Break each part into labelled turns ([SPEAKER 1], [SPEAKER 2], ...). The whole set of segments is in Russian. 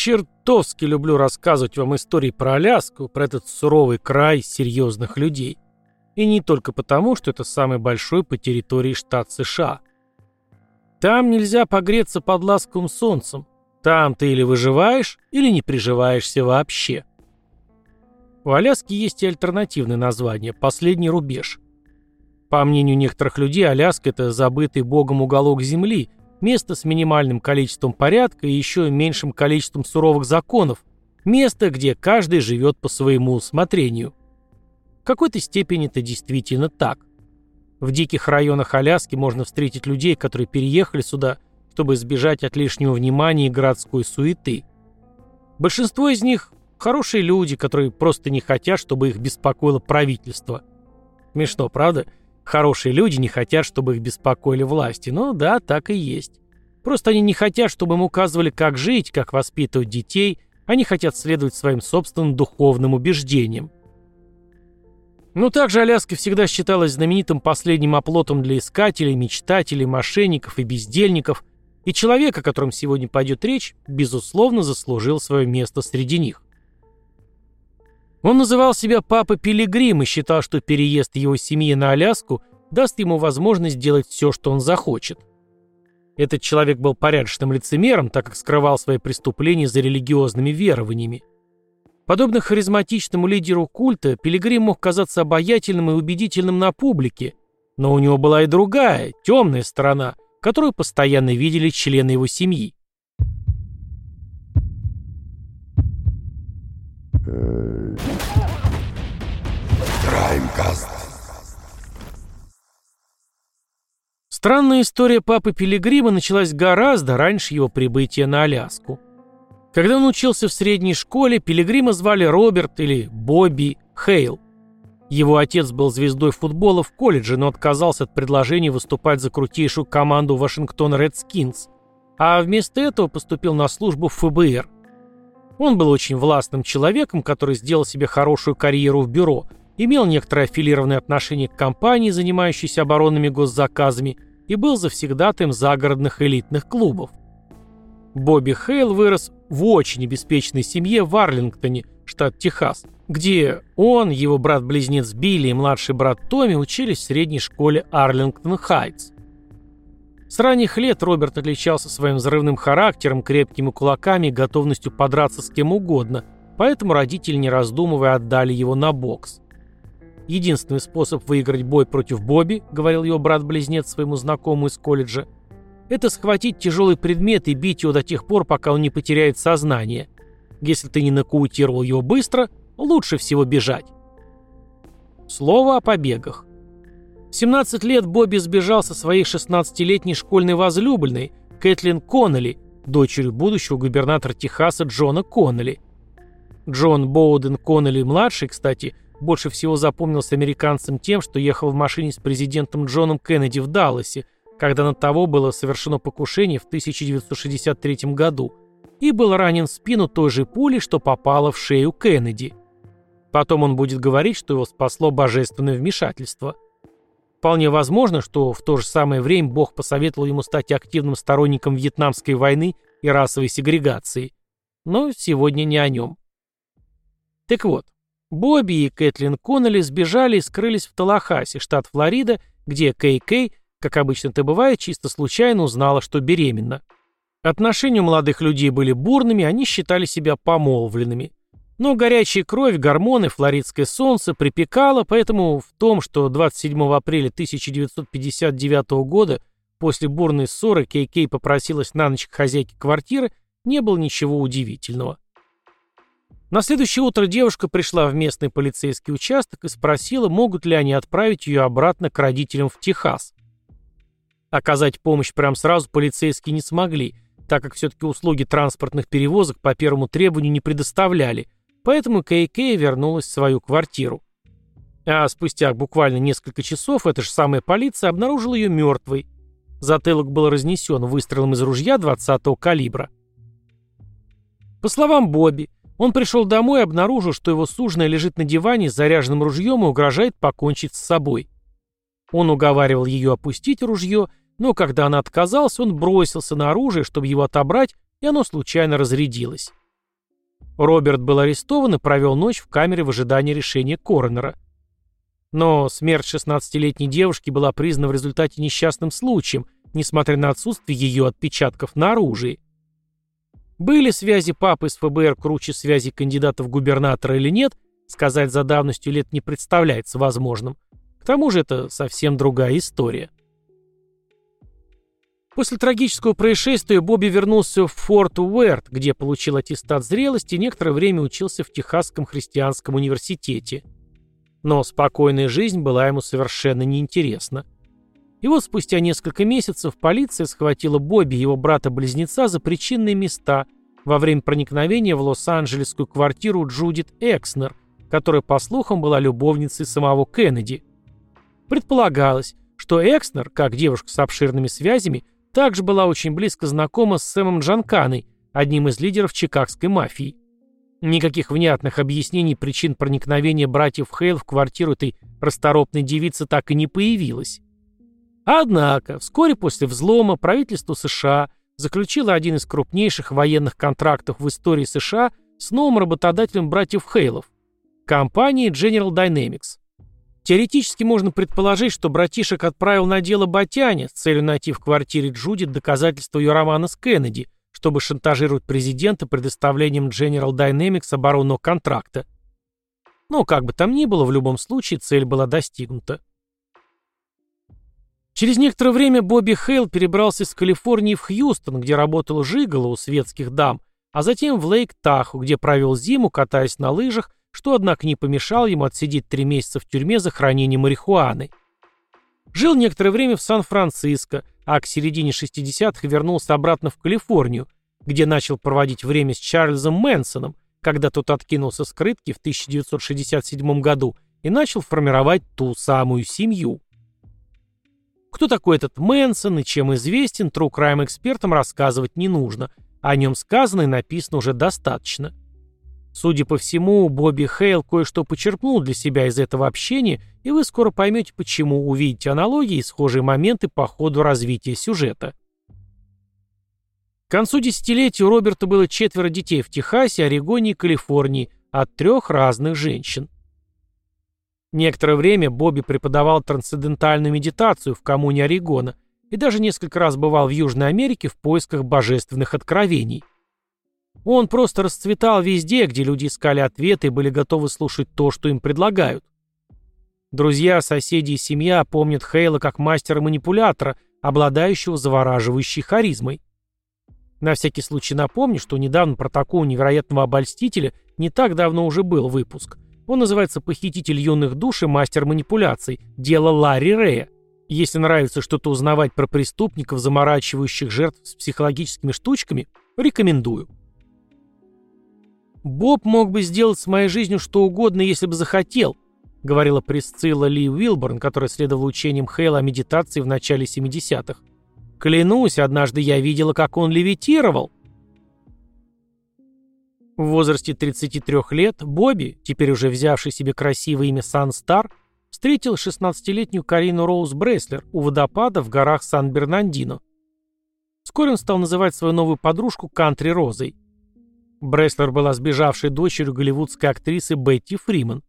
[SPEAKER 1] чертовски люблю рассказывать вам истории про Аляску, про этот суровый край серьезных людей. И не только потому, что это самый большой по территории штат США. Там нельзя погреться под ласковым солнцем. Там ты или выживаешь, или не приживаешься вообще. У Аляски есть и альтернативное название – «Последний рубеж». По мнению некоторых людей, Аляска – это забытый богом уголок Земли, место с минимальным количеством порядка и еще меньшим количеством суровых законов, место, где каждый живет по своему усмотрению. В какой-то степени это действительно так. В диких районах Аляски можно встретить людей, которые переехали сюда, чтобы избежать от лишнего внимания и городской суеты. Большинство из них – хорошие люди, которые просто не хотят, чтобы их беспокоило правительство. Смешно, правда? Хорошие люди не хотят, чтобы их беспокоили власти. Но да, так и есть. Просто они не хотят, чтобы им указывали, как жить, как воспитывать детей. Они хотят следовать своим собственным духовным убеждениям. Но также Аляска всегда считалась знаменитым последним оплотом для искателей, мечтателей, мошенников и бездельников, и человек, о котором сегодня пойдет речь, безусловно заслужил свое место среди них. Он называл себя Папа Пилигрим и считал, что переезд его семьи на Аляску даст ему возможность делать все, что он захочет. Этот человек был порядочным лицемером, так как скрывал свои преступления за религиозными верованиями. Подобно харизматичному лидеру культа, Пилигрим мог казаться обаятельным и убедительным на публике, но у него была и другая, темная сторона, которую постоянно видели члены его семьи. Краймкаст. Странная история папы Пилигрима началась гораздо раньше его прибытия на Аляску. Когда он учился в средней школе, Пилигрима звали Роберт или Бобби Хейл. Его отец был звездой футбола в колледже, но отказался от предложения выступать за крутейшую команду Вашингтон Редскинс, а вместо этого поступил на службу в ФБР. Он был очень властным человеком, который сделал себе хорошую карьеру в бюро, имел некоторое аффилированное отношение к компании, занимающейся оборонными госзаказами, и был завсегдатаем загородных элитных клубов. Бобби Хейл вырос в очень обеспеченной семье в Арлингтоне, штат Техас, где он, его брат-близнец Билли и младший брат Томми учились в средней школе Арлингтон Хайтс. С ранних лет Роберт отличался своим взрывным характером, крепкими кулаками и готовностью подраться с кем угодно, поэтому родители, не раздумывая, отдали его на бокс. Единственный способ выиграть бой против Бобби, говорил его брат-близнец своему знакомому из колледжа, это схватить тяжелый предмет и бить его до тех пор, пока он не потеряет сознание. Если ты не нокаутировал его быстро, лучше всего бежать. Слово о побегах. В 17 лет Бобби сбежал со своей 16-летней школьной возлюбленной, Кэтлин Коннелли, дочерью будущего губернатора Техаса Джона Коннелли. Джон Боуден Коннелли-младший, кстати, больше всего запомнился американцам тем, что ехал в машине с президентом Джоном Кеннеди в Далласе, когда на того было совершено покушение в 1963 году, и был ранен в спину той же пулей, что попала в шею Кеннеди. Потом он будет говорить, что его спасло божественное вмешательство. Вполне возможно, что в то же самое время Бог посоветовал ему стать активным сторонником Вьетнамской войны и расовой сегрегации. Но сегодня не о нем. Так вот, Бобби и Кэтлин Коннелли сбежали и скрылись в Талахасе, штат Флорида, где Кей Кей как обычно это бывает, чисто случайно узнала, что беременна. Отношения у молодых людей были бурными, они считали себя помолвленными. Но горячая кровь, гормоны, флоридское солнце припекало, поэтому в том, что 27 апреля 1959 года после бурной ссоры Кей-Кей попросилась на ночь к хозяйке квартиры, не было ничего удивительного. На следующее утро девушка пришла в местный полицейский участок и спросила, могут ли они отправить ее обратно к родителям в Техас. Оказать помощь прямо сразу полицейские не смогли, так как все-таки услуги транспортных перевозок по первому требованию не предоставляли, поэтому Кей вернулась в свою квартиру. А спустя буквально несколько часов эта же самая полиция обнаружила ее мертвой. Затылок был разнесен выстрелом из ружья 20-го калибра. По словам Бобби, он пришел домой и обнаружил, что его суженая лежит на диване с заряженным ружьем и угрожает покончить с собой. Он уговаривал ее опустить ружье но когда она отказалась, он бросился на оружие, чтобы его отобрать, и оно случайно разрядилось. Роберт был арестован и провел ночь в камере в ожидании решения коронера. Но смерть 16-летней девушки была признана в результате несчастным случаем, несмотря на отсутствие ее отпечатков на оружии. Были связи папы с ФБР круче связи кандидата в губернатора или нет, сказать за давностью лет не представляется возможным. К тому же это совсем другая история. После трагического происшествия Бобби вернулся в Форт Уэрт, где получил аттестат зрелости и некоторое время учился в Техасском христианском университете. Но спокойная жизнь была ему совершенно неинтересна. И вот спустя несколько месяцев полиция схватила Бобби и его брата-близнеца за причинные места во время проникновения в Лос-Анджелесскую квартиру Джудит Экснер, которая, по слухам, была любовницей самого Кеннеди. Предполагалось, что Экснер, как девушка с обширными связями, также была очень близко знакома с Сэмом Джанканой, одним из лидеров чикагской мафии. Никаких внятных объяснений причин проникновения братьев Хейл в квартиру этой расторопной девицы так и не появилось. Однако, вскоре после взлома правительство США заключило один из крупнейших военных контрактов в истории США с новым работодателем братьев Хейлов – компанией General Dynamics. Теоретически можно предположить, что братишек отправил на дело Батяне с целью найти в квартире Джудит доказательства ее романа с Кеннеди – чтобы шантажировать президента предоставлением General Dynamics оборонного контракта. Но как бы там ни было, в любом случае цель была достигнута. Через некоторое время Бобби Хейл перебрался из Калифорнии в Хьюстон, где работал жиголо у светских дам, а затем в Лейк-Таху, где провел зиму, катаясь на лыжах, что, однако, не помешало ему отсидеть три месяца в тюрьме за хранение марихуаны. Жил некоторое время в Сан-Франциско, а к середине 60-х вернулся обратно в Калифорнию, где начал проводить время с Чарльзом Мэнсоном, когда тот откинулся с крытки в 1967 году и начал формировать ту самую семью. Кто такой этот Мэнсон и чем известен, True Crime экспертам рассказывать не нужно, о нем сказано и написано уже достаточно. Судя по всему, Бобби Хейл кое-что почерпнул для себя из этого общения, и вы скоро поймете, почему увидите аналогии и схожие моменты по ходу развития сюжета. К концу десятилетия у Роберта было четверо детей в Техасе, Орегоне и Калифорнии от трех разных женщин. Некоторое время Бобби преподавал трансцендентальную медитацию в коммуне Орегона и даже несколько раз бывал в Южной Америке в поисках божественных откровений. Он просто расцветал везде, где люди искали ответы и были готовы слушать то, что им предлагают. Друзья, соседи и семья помнят Хейла как мастера-манипулятора, обладающего завораживающей харизмой. На всякий случай напомню, что недавно про такого невероятного обольстителя не так давно уже был выпуск. Он называется «Похититель юных душ и мастер манипуляций. Дело Ларри Рея». Если нравится что-то узнавать про преступников, заморачивающих жертв с психологическими штучками, рекомендую. «Боб мог бы сделать с моей жизнью что угодно, если бы захотел», говорила Присцилла Ли Уилборн, которая следовала учениям Хейла о медитации в начале 70-х. «Клянусь, однажды я видела, как он левитировал». В возрасте 33 лет Бобби, теперь уже взявший себе красивое имя Сан Стар, встретил 16-летнюю Карину Роуз Бреслер у водопада в горах Сан-Бернандино. Вскоре он стал называть свою новую подружку Кантри Розой. Бреслер была сбежавшей дочерью голливудской актрисы Бетти Фриман.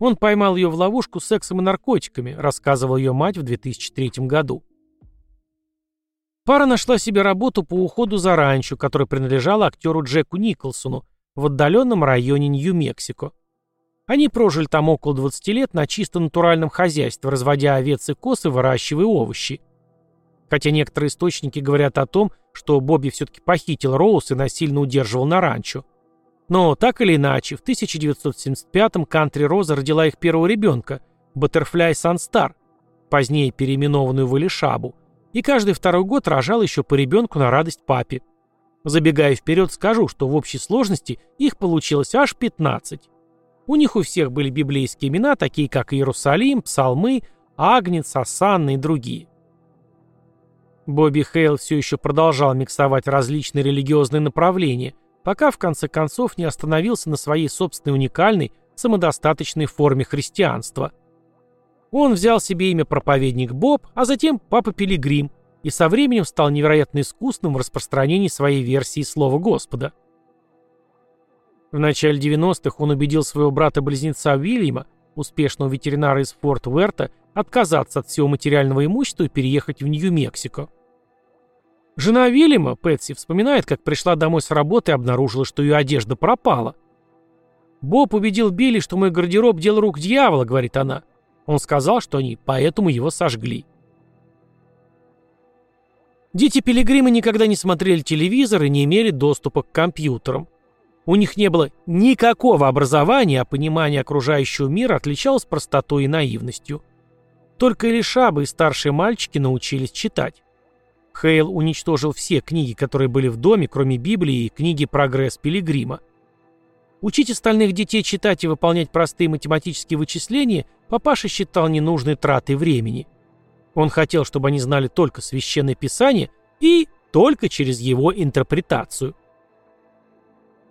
[SPEAKER 1] Он поймал ее в ловушку сексом и наркотиками, рассказывала ее мать в 2003 году. Пара нашла себе работу по уходу за ранчо, которая принадлежала актеру Джеку Николсону в отдаленном районе Нью-Мексико. Они прожили там около 20 лет на чисто натуральном хозяйстве, разводя овец и коз и выращивая овощи. Хотя некоторые источники говорят о том, что Бобби все-таки похитил Роуз и насильно удерживал на ранчо. Но так или иначе, в 1975-м Кантри Роза родила их первого ребенка, Баттерфляй Санстар, позднее переименованную в Элишабу, и каждый второй год рожал еще по ребенку на радость папе. Забегая вперед, скажу, что в общей сложности их получилось аж 15. У них у всех были библейские имена, такие как Иерусалим, Псалмы, Агнец, Асанна и другие. Бобби Хейл все еще продолжал миксовать различные религиозные направления, пока в конце концов не остановился на своей собственной уникальной, самодостаточной форме христианства. Он взял себе имя проповедник Боб, а затем папа Пилигрим, и со временем стал невероятно искусным в распространении своей версии Слова Господа. В начале 90-х он убедил своего брата-близнеца Уильяма, успешного ветеринара из Форт Уэрта, отказаться от всего материального имущества и переехать в Нью-Мексико. Жена Вильяма, Пэтси, вспоминает, как пришла домой с работы и обнаружила, что ее одежда пропала. «Боб убедил Билли, что мой гардероб – дело рук дьявола», – говорит она. Он сказал, что они поэтому его сожгли. Дети Пилигрима никогда не смотрели телевизор и не имели доступа к компьютерам. У них не было никакого образования, а понимание окружающего мира отличалось простотой и наивностью. Только Элишаба и старшие мальчики научились читать. Хейл уничтожил все книги, которые были в доме, кроме Библии и книги «Прогресс Пилигрима». Учить остальных детей читать и выполнять простые математические вычисления папаша считал ненужной тратой времени. Он хотел, чтобы они знали только священное писание и только через его интерпретацию.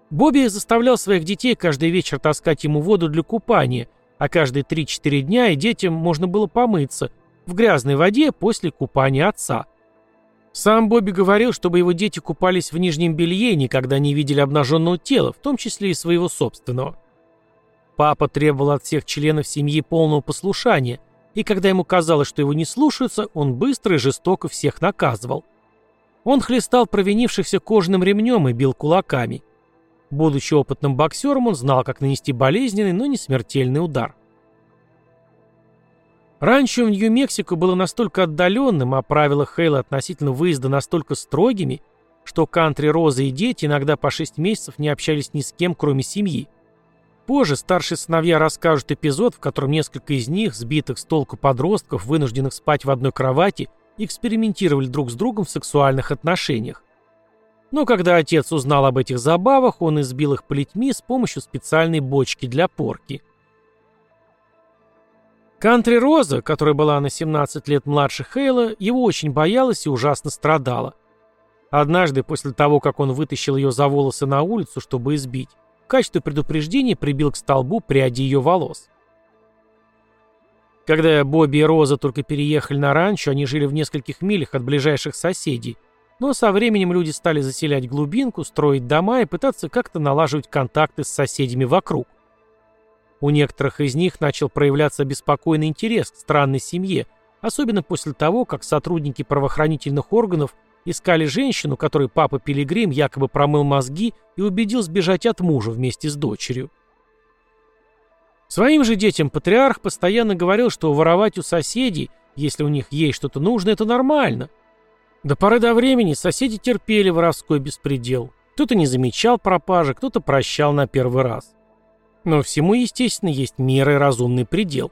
[SPEAKER 1] Бобби заставлял своих детей каждый вечер таскать ему воду для купания, а каждые 3-4 дня и детям можно было помыться в грязной воде после купания отца. Сам Бобби говорил, чтобы его дети купались в нижнем белье никогда не видели обнаженного тела, в том числе и своего собственного. Папа требовал от всех членов семьи полного послушания, и когда ему казалось, что его не слушаются, он быстро и жестоко всех наказывал. Он хлестал провинившихся кожаным ремнем и бил кулаками. Будучи опытным боксером, он знал, как нанести болезненный, но не смертельный удар. Ранчо в Нью-Мексико было настолько отдаленным, а правила Хейла относительно выезда настолько строгими, что кантри Роза и дети иногда по шесть месяцев не общались ни с кем, кроме семьи. Позже старшие сыновья расскажут эпизод, в котором несколько из них, сбитых с толку подростков, вынужденных спать в одной кровати, экспериментировали друг с другом в сексуальных отношениях. Но когда отец узнал об этих забавах, он избил их плетьми с помощью специальной бочки для порки. Кантри Роза, которая была на 17 лет младше Хейла, его очень боялась и ужасно страдала. Однажды, после того, как он вытащил ее за волосы на улицу, чтобы избить, качестве предупреждения прибил к столбу пряди ее волос. Когда Бобби и Роза только переехали на ранчо, они жили в нескольких милях от ближайших соседей – но со временем люди стали заселять глубинку, строить дома и пытаться как-то налаживать контакты с соседями вокруг. У некоторых из них начал проявляться беспокойный интерес к странной семье, особенно после того, как сотрудники правоохранительных органов искали женщину, которой папа Пилигрим якобы промыл мозги и убедил сбежать от мужа вместе с дочерью. Своим же детям патриарх постоянно говорил, что воровать у соседей, если у них есть что-то нужное, это нормально – до поры до времени соседи терпели воровской беспредел. Кто-то не замечал пропажи, кто-то прощал на первый раз. Но всему, естественно, есть мера и разумный предел.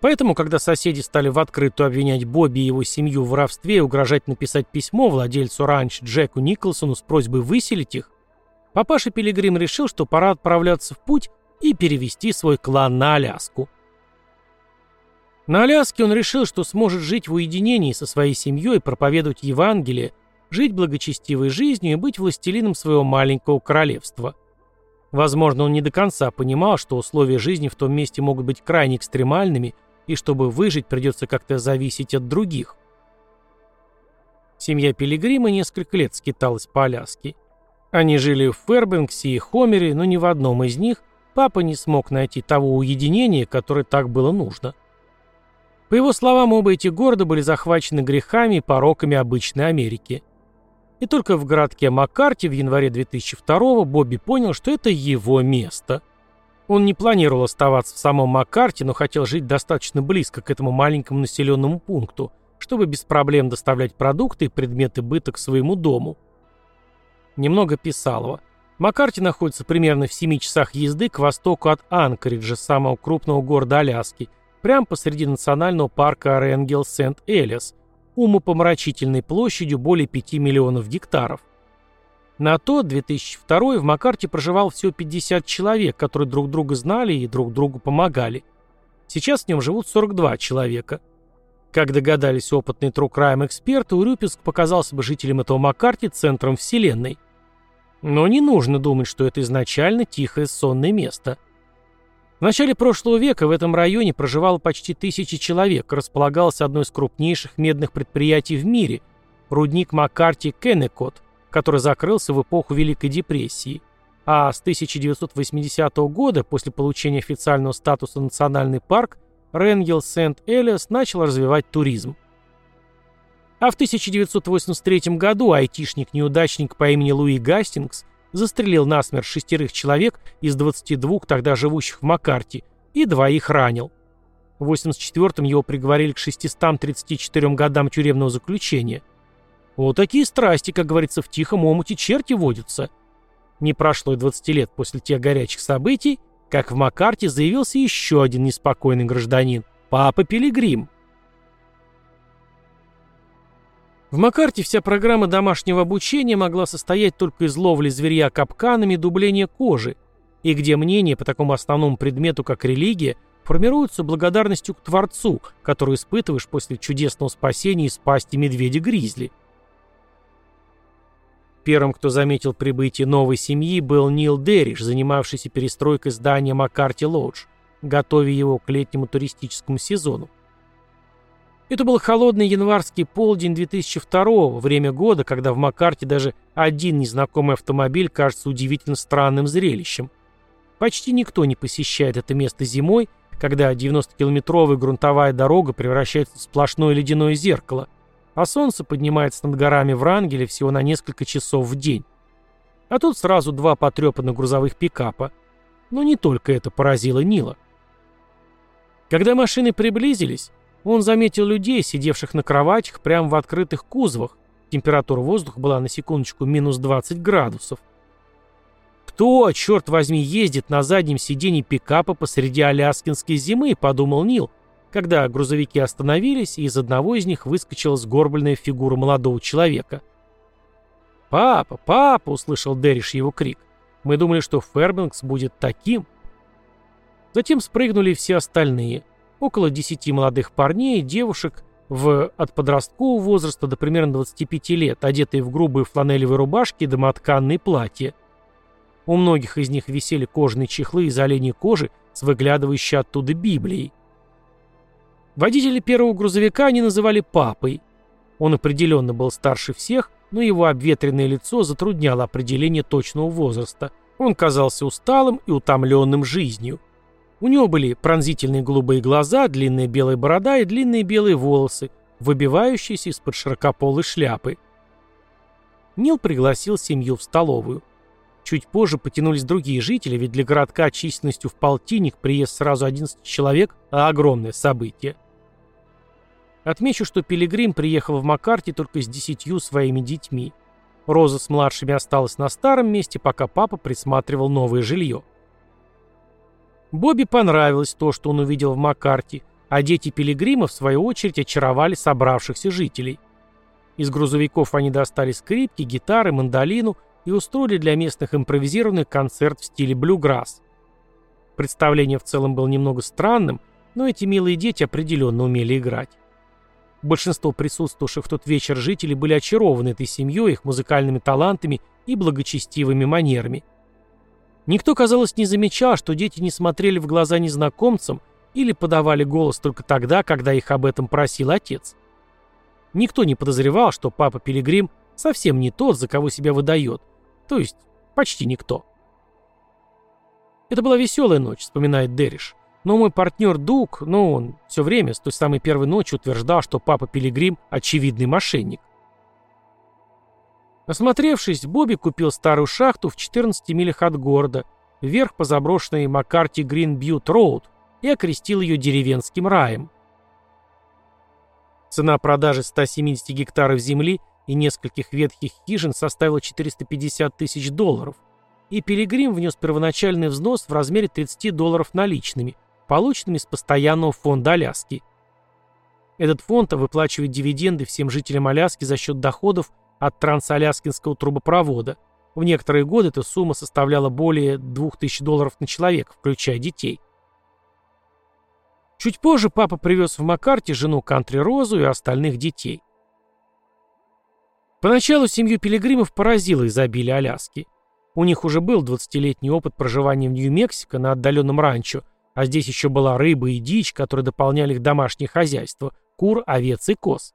[SPEAKER 1] Поэтому, когда соседи стали в открытую обвинять Бобби и его семью в воровстве и угрожать написать письмо владельцу ранч Джеку Николсону с просьбой выселить их, папаша Пилигрим решил, что пора отправляться в путь и перевести свой клан на Аляску. На Аляске он решил, что сможет жить в уединении со своей семьей, проповедовать Евангелие, жить благочестивой жизнью и быть властелином своего маленького королевства. Возможно, он не до конца понимал, что условия жизни в том месте могут быть крайне экстремальными, и чтобы выжить, придется как-то зависеть от других. Семья Пилигрима несколько лет скиталась по Аляске. Они жили в Фербенксе и Хомере, но ни в одном из них папа не смог найти того уединения, которое так было нужно – по его словам, оба эти города были захвачены грехами и пороками обычной Америки. И только в городке Маккарти в январе 2002 Бобби понял, что это его место. Он не планировал оставаться в самом Маккарти, но хотел жить достаточно близко к этому маленькому населенному пункту, чтобы без проблем доставлять продукты и предметы быта к своему дому. Немного писалого. Маккарти находится примерно в 7 часах езды к востоку от Анкориджа, самого крупного города Аляски, прямо посреди национального парка Оренгел Сент-Элиас, умопомрачительной площадью более 5 миллионов гектаров. На то 2002 в Макарте проживал всего 50 человек, которые друг друга знали и друг другу помогали. Сейчас в нем живут 42 человека. Как догадались опытные трукраем эксперты, Урюпинск показался бы жителям этого Маккарти центром вселенной. Но не нужно думать, что это изначально тихое сонное место – в начале прошлого века в этом районе проживало почти тысячи человек, располагался одно из крупнейших медных предприятий в мире – рудник Маккарти Кеннекот, который закрылся в эпоху Великой депрессии. а с 1980 года, после получения официального статуса национальный парк, Ренгел Сент-Элиас начал развивать туризм. А в 1983 году айтишник-неудачник по имени Луи Гастингс застрелил насмерть шестерых человек из 22 тогда живущих в Маккарти и двоих ранил. В 1984-м его приговорили к 634 годам тюремного заключения. Вот такие страсти, как говорится, в тихом омуте черти водятся. Не прошло и 20 лет после тех горячих событий, как в Маккарте заявился еще один неспокойный гражданин – Папа Пилигрим. В Макарте вся программа домашнего обучения могла состоять только из ловли зверья капканами и дубления кожи, и где мнения по такому основному предмету, как религия, формируются благодарностью к Творцу, который испытываешь после чудесного спасения из пасти медведя-гризли. Первым, кто заметил прибытие новой семьи, был Нил Дерриш, занимавшийся перестройкой здания Маккарти Лодж, готовя его к летнему туристическому сезону. Это был холодный январский полдень 2002 время года, когда в Маккарте даже один незнакомый автомобиль кажется удивительно странным зрелищем. Почти никто не посещает это место зимой, когда 90-километровая грунтовая дорога превращается в сплошное ледяное зеркало, а солнце поднимается над горами Врангеля всего на несколько часов в день. А тут сразу два потрепанных грузовых пикапа. Но не только это поразило Нила. Когда машины приблизились, он заметил людей, сидевших на кроватях прямо в открытых кузовах. Температура воздуха была на секундочку минус 20 градусов. «Кто, черт возьми, ездит на заднем сиденье пикапа посреди аляскинской зимы?» – подумал Нил, когда грузовики остановились, и из одного из них выскочила сгорбленная фигура молодого человека. «Папа, папа!» – услышал Дэриш его крик. «Мы думали, что Фербингс будет таким». Затем спрыгнули все остальные – около 10 молодых парней и девушек в от подросткового возраста до примерно 25 лет, одетые в грубые фланелевые рубашки и домотканные платья. У многих из них висели кожаные чехлы из оленей кожи с выглядывающей оттуда Библией. Водителя первого грузовика они называли папой. Он определенно был старше всех, но его обветренное лицо затрудняло определение точного возраста. Он казался усталым и утомленным жизнью. У него были пронзительные голубые глаза, длинная белая борода и длинные белые волосы, выбивающиеся из-под широкополой шляпы. Нил пригласил семью в столовую. Чуть позже потянулись другие жители, ведь для городка численностью в полтинник приезд сразу 11 человек – огромное событие. Отмечу, что Пилигрим приехал в Маккарти только с десятью своими детьми. Роза с младшими осталась на старом месте, пока папа присматривал новое жилье. Бобби понравилось то, что он увидел в Маккарти, а дети Пилигрима, в свою очередь, очаровали собравшихся жителей. Из грузовиков они достали скрипки, гитары, мандолину и устроили для местных импровизированный концерт в стиле блюграсс. Представление в целом было немного странным, но эти милые дети определенно умели играть. Большинство присутствовавших в тот вечер жителей были очарованы этой семьей, их музыкальными талантами и благочестивыми манерами – Никто, казалось, не замечал, что дети не смотрели в глаза незнакомцам или подавали голос только тогда, когда их об этом просил отец. Никто не подозревал, что папа Пилигрим совсем не тот, за кого себя выдает. То есть, почти никто. Это была веселая ночь, вспоминает Дериш. Но мой партнер Дук, ну, он все время с той самой первой ночи утверждал, что папа Пилигрим – очевидный мошенник. Осмотревшись, Бобби купил старую шахту в 14 милях от города, вверх по заброшенной Маккарти Грин Бьют Роуд, и окрестил ее деревенским раем. Цена продажи 170 гектаров земли и нескольких ветхих хижин составила 450 тысяч долларов, и Пилигрим внес первоначальный взнос в размере 30 долларов наличными, полученными из постоянного фонда Аляски. Этот фонд выплачивает дивиденды всем жителям Аляски за счет доходов от трансаляскинского трубопровода. В некоторые годы эта сумма составляла более 2000 долларов на человека, включая детей. Чуть позже папа привез в Маккарте жену Кантри Розу и остальных детей. Поначалу семью пилигримов поразило изобилие Аляски. У них уже был 20-летний опыт проживания в Нью-Мексико на отдаленном ранчо, а здесь еще была рыба и дичь, которые дополняли их домашнее хозяйство – кур, овец и коз.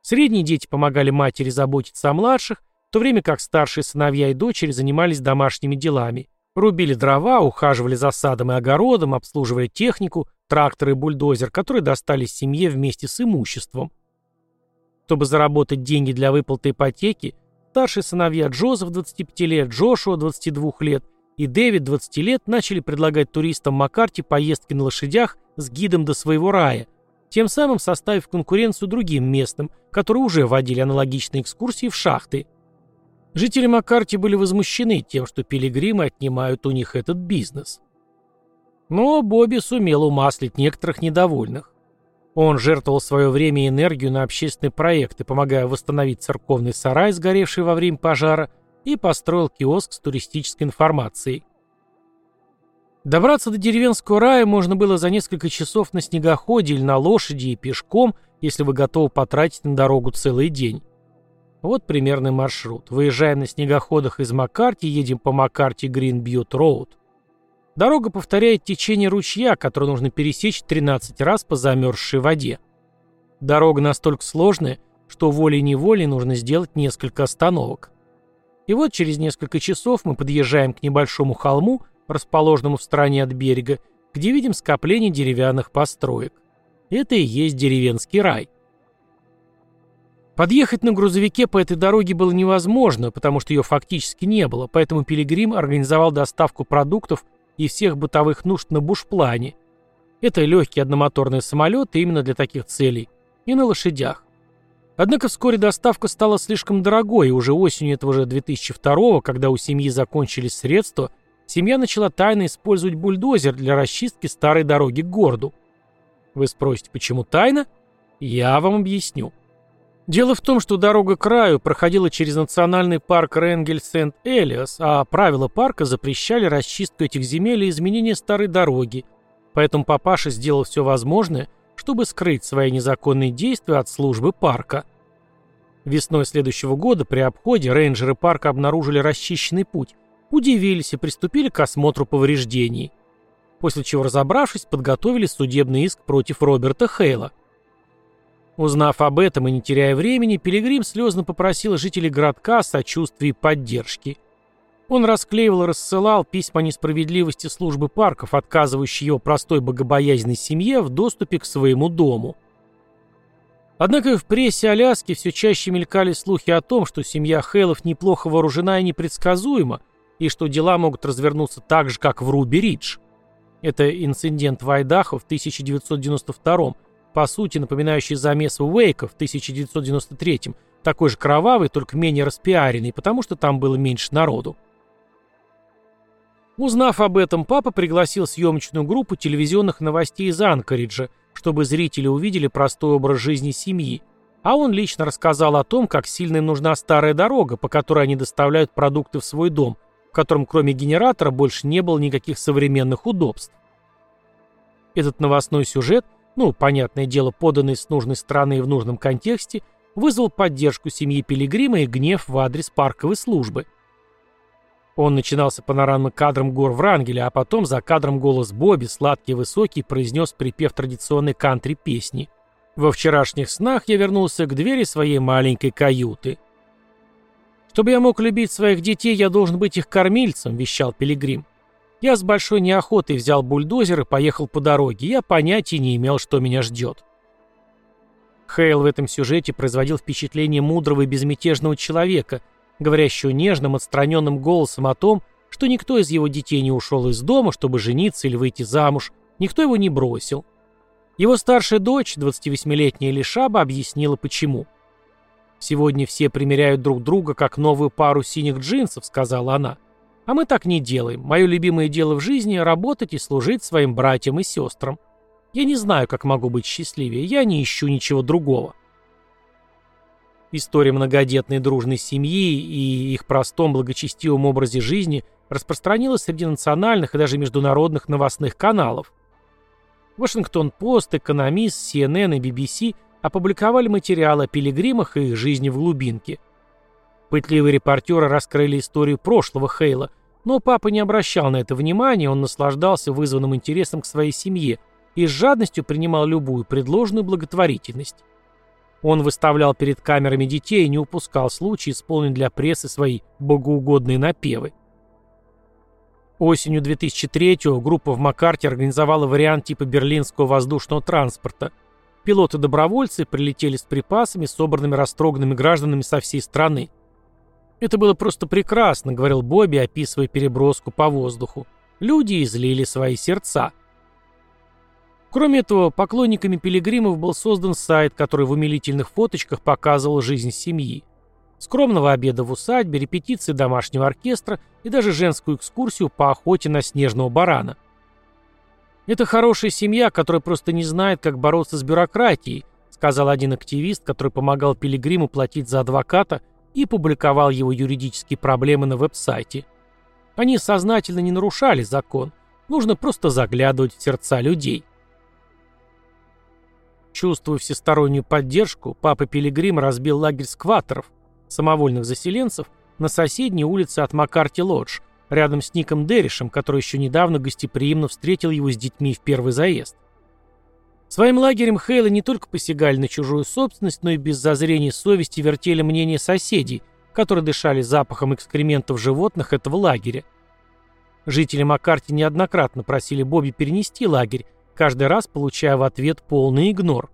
[SPEAKER 1] Средние дети помогали матери заботиться о младших, в то время как старшие сыновья и дочери занимались домашними делами. Рубили дрова, ухаживали за садом и огородом, обслуживая технику, трактор и бульдозер, которые достались семье вместе с имуществом. Чтобы заработать деньги для выплаты ипотеки, старшие сыновья Джозеф 25 лет, Джошуа 22 лет и Дэвид 20 лет начали предлагать туристам Маккарти поездки на лошадях с гидом до своего рая, тем самым составив конкуренцию другим местным, которые уже водили аналогичные экскурсии в шахты. Жители Маккарти были возмущены тем, что пилигримы отнимают у них этот бизнес. Но Бобби сумел умаслить некоторых недовольных. Он жертвовал свое время и энергию на общественные проекты, помогая восстановить церковный сарай, сгоревший во время пожара, и построил киоск с туристической информацией. Добраться до деревенского рая можно было за несколько часов на снегоходе или на лошади и пешком, если вы готовы потратить на дорогу целый день. Вот примерный маршрут. Выезжаем на снегоходах из Маккарти, едем по Маккарти Грин Бьют Роуд. Дорога повторяет течение ручья, который нужно пересечь 13 раз по замерзшей воде. Дорога настолько сложная, что волей-неволей нужно сделать несколько остановок. И вот через несколько часов мы подъезжаем к небольшому холму, расположенному в стороне от берега, где видим скопление деревянных построек. Это и есть деревенский рай. Подъехать на грузовике по этой дороге было невозможно, потому что ее фактически не было, поэтому Пилигрим организовал доставку продуктов и всех бытовых нужд на бушплане. Это легкий одномоторный самолет именно для таких целей. И на лошадях. Однако вскоре доставка стала слишком дорогой, и уже осенью этого же 2002 когда у семьи закончились средства, семья начала тайно использовать бульдозер для расчистки старой дороги к городу. Вы спросите, почему тайно? Я вам объясню. Дело в том, что дорога к краю проходила через национальный парк Ренгель-Сент-Элиас, а правила парка запрещали расчистку этих земель и изменение старой дороги. Поэтому папаша сделал все возможное, чтобы скрыть свои незаконные действия от службы парка. Весной следующего года при обходе рейнджеры парка обнаружили расчищенный путь, удивились и приступили к осмотру повреждений. После чего, разобравшись, подготовили судебный иск против Роберта Хейла. Узнав об этом и не теряя времени, Пилигрим слезно попросил жителей городка сочувствия и поддержки. Он расклеивал и рассылал письма о несправедливости службы парков, отказывающие его простой богобоязненной семье в доступе к своему дому. Однако в прессе Аляски все чаще мелькали слухи о том, что семья Хейлов неплохо вооружена и непредсказуема, и что дела могут развернуться так же, как в Руби-Ридж. Это инцидент в Айдахо в 1992 по сути напоминающий замес Уэйка в 1993 такой же кровавый, только менее распиаренный, потому что там было меньше народу. Узнав об этом, папа пригласил съемочную группу телевизионных новостей из Анкориджа, чтобы зрители увидели простой образ жизни семьи, а он лично рассказал о том, как сильно им нужна старая дорога, по которой они доставляют продукты в свой дом, в котором кроме генератора больше не было никаких современных удобств. Этот новостной сюжет, ну, понятное дело, поданный с нужной стороны и в нужном контексте, вызвал поддержку семьи Пилигрима и гнев в адрес парковой службы. Он начинался панорамным кадром гор Врангеля, а потом за кадром голос Бобби, сладкий и высокий, произнес припев традиционной кантри-песни. «Во вчерашних снах я вернулся к двери своей маленькой каюты». «Чтобы я мог любить своих детей, я должен быть их кормильцем», — вещал Пилигрим. Я с большой неохотой взял бульдозер и поехал по дороге. Я понятия не имел, что меня ждет. Хейл в этом сюжете производил впечатление мудрого и безмятежного человека, говорящего нежным, отстраненным голосом о том, что никто из его детей не ушел из дома, чтобы жениться или выйти замуж, никто его не бросил. Его старшая дочь, 28-летняя Лишаба, объяснила почему. «Сегодня все примеряют друг друга как новую пару синих джинсов», — сказала она. «А мы так не делаем. Мое любимое дело в жизни — работать и служить своим братьям и сестрам. Я не знаю, как могу быть счастливее. Я не ищу ничего другого». История многодетной дружной семьи и их простом благочестивом образе жизни распространилась среди национальных и даже международных новостных каналов. Вашингтон-Пост, Экономист, CNN и BBC — опубликовали материалы о пилигримах и их жизни в глубинке. Пытливые репортеры раскрыли историю прошлого Хейла, но папа не обращал на это внимания, он наслаждался вызванным интересом к своей семье и с жадностью принимал любую предложенную благотворительность. Он выставлял перед камерами детей и не упускал случая исполнить для прессы свои богоугодные напевы. Осенью 2003-го группа в Макарте организовала вариант типа берлинского воздушного транспорта. Пилоты-добровольцы прилетели с припасами, собранными растроганными гражданами со всей страны. «Это было просто прекрасно», — говорил Бобби, описывая переброску по воздуху. «Люди излили свои сердца». Кроме этого, поклонниками пилигримов был создан сайт, который в умилительных фоточках показывал жизнь семьи. Скромного обеда в усадьбе, репетиции домашнего оркестра и даже женскую экскурсию по охоте на снежного барана. «Это хорошая семья, которая просто не знает, как бороться с бюрократией», сказал один активист, который помогал Пилигриму платить за адвоката и публиковал его юридические проблемы на веб-сайте. Они сознательно не нарушали закон, нужно просто заглядывать в сердца людей. Чувствуя всестороннюю поддержку, папа Пилигрим разбил лагерь скваторов, самовольных заселенцев, на соседней улице от Маккарти-Лодж, рядом с Ником Деришем, который еще недавно гостеприимно встретил его с детьми в первый заезд. Своим лагерем Хейла не только посягали на чужую собственность, но и без зазрения совести вертели мнение соседей, которые дышали запахом экскрементов животных этого лагеря. Жители Маккарти неоднократно просили Бобби перенести лагерь, каждый раз получая в ответ полный игнор.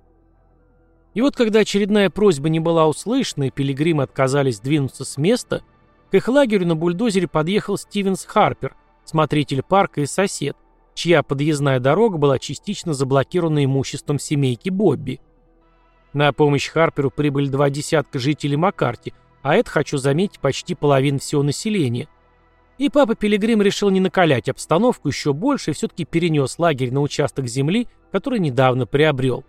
[SPEAKER 1] И вот когда очередная просьба не была услышана и пилигримы отказались двинуться с места, к их лагерю на бульдозере подъехал Стивенс Харпер, смотритель парка и сосед, чья подъездная дорога была частично заблокирована имуществом семейки Бобби. На помощь Харперу прибыли два десятка жителей Маккарти, а это, хочу заметить, почти половина всего населения. И папа Пилигрим решил не накалять обстановку еще больше и все-таки перенес лагерь на участок земли, который недавно приобрел.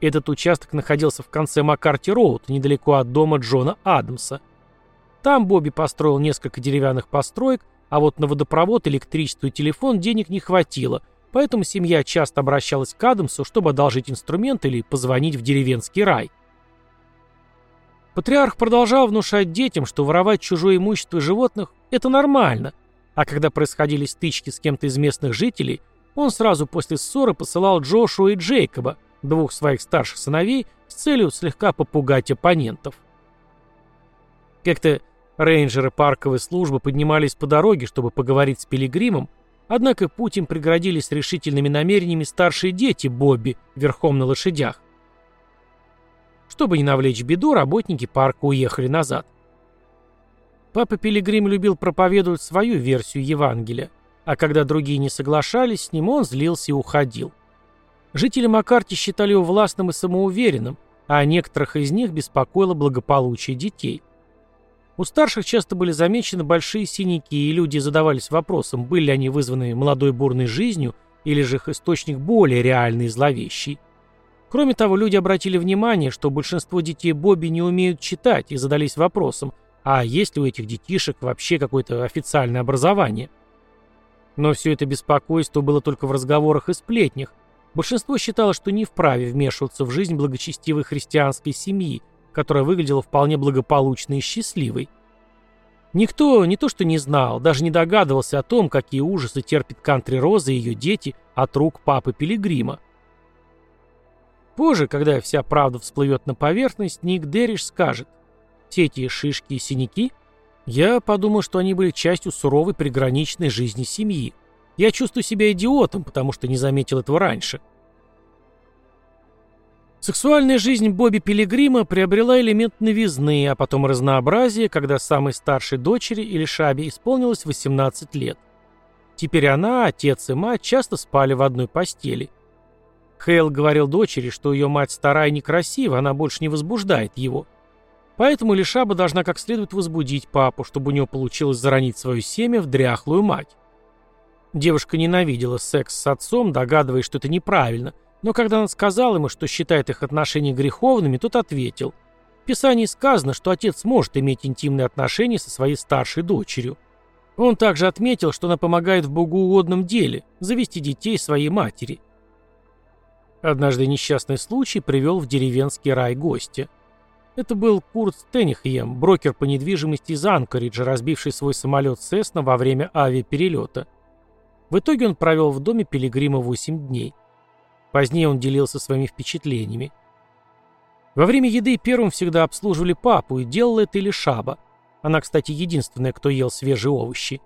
[SPEAKER 1] Этот участок находился в конце Маккарти-Роуд, недалеко от дома Джона Адамса. Там Бобби построил несколько деревянных построек, а вот на водопровод, электричество и телефон денег не хватило, поэтому семья часто обращалась к Адамсу, чтобы одолжить инструмент или позвонить в деревенский рай. Патриарх продолжал внушать детям, что воровать чужое имущество животных – это нормально, а когда происходили стычки с кем-то из местных жителей, он сразу после ссоры посылал Джошуа и Джейкоба, двух своих старших сыновей, с целью слегка попугать оппонентов. Как-то рейнджеры парковой службы поднимались по дороге, чтобы поговорить с Пилигримом, однако путь им преградили с решительными намерениями старшие дети Бобби верхом на лошадях. Чтобы не навлечь беду, работники парка уехали назад. Папа Пилигрим любил проповедовать свою версию Евангелия, а когда другие не соглашались с ним, он злился и уходил. Жители Макарти считали его властным и самоуверенным, а некоторых из них беспокоило благополучие детей. У старших часто были замечены большие синяки, и люди задавались вопросом, были ли они вызваны молодой бурной жизнью, или же их источник более реальный и зловещий. Кроме того, люди обратили внимание, что большинство детей Бобби не умеют читать и задались вопросом, а есть ли у этих детишек вообще какое-то официальное образование. Но все это беспокойство было только в разговорах и сплетнях. Большинство считало, что не вправе вмешиваться в жизнь благочестивой христианской семьи, которая выглядела вполне благополучной и счастливой. Никто не то что не знал, даже не догадывался о том, какие ужасы терпит Кантри Роза и ее дети от рук папы Пилигрима. Позже, когда вся правда всплывет на поверхность, Ник Дерриш скажет, все эти шишки и синяки, я подумал, что они были частью суровой приграничной жизни семьи. Я чувствую себя идиотом, потому что не заметил этого раньше. Сексуальная жизнь Бобби Пилигрима приобрела элемент новизны, а потом разнообразия, когда самой старшей дочери или Шабе исполнилось 18 лет. Теперь она, отец и мать часто спали в одной постели. Хейл говорил дочери, что ее мать старая и некрасива, она больше не возбуждает его. Поэтому Лишаба должна как следует возбудить папу, чтобы у него получилось заронить свое семя в дряхлую мать. Девушка ненавидела секс с отцом, догадываясь, что это неправильно, но когда она сказала ему, что считает их отношения греховными, тот ответил. В Писании сказано, что отец может иметь интимные отношения со своей старшей дочерью. Он также отметил, что она помогает в богоугодном деле – завести детей своей матери – Однажды несчастный случай привел в деревенский рай гостя. Это был Курт Стенихьем, брокер по недвижимости из Анкориджа, разбивший свой самолет Сесна во время авиаперелета. В итоге он провел в доме Пилигрима 8 дней. Позднее он делился своими впечатлениями. Во время еды первым всегда обслуживали папу, и делала это или Шаба. Она, кстати, единственная, кто ел свежие овощи.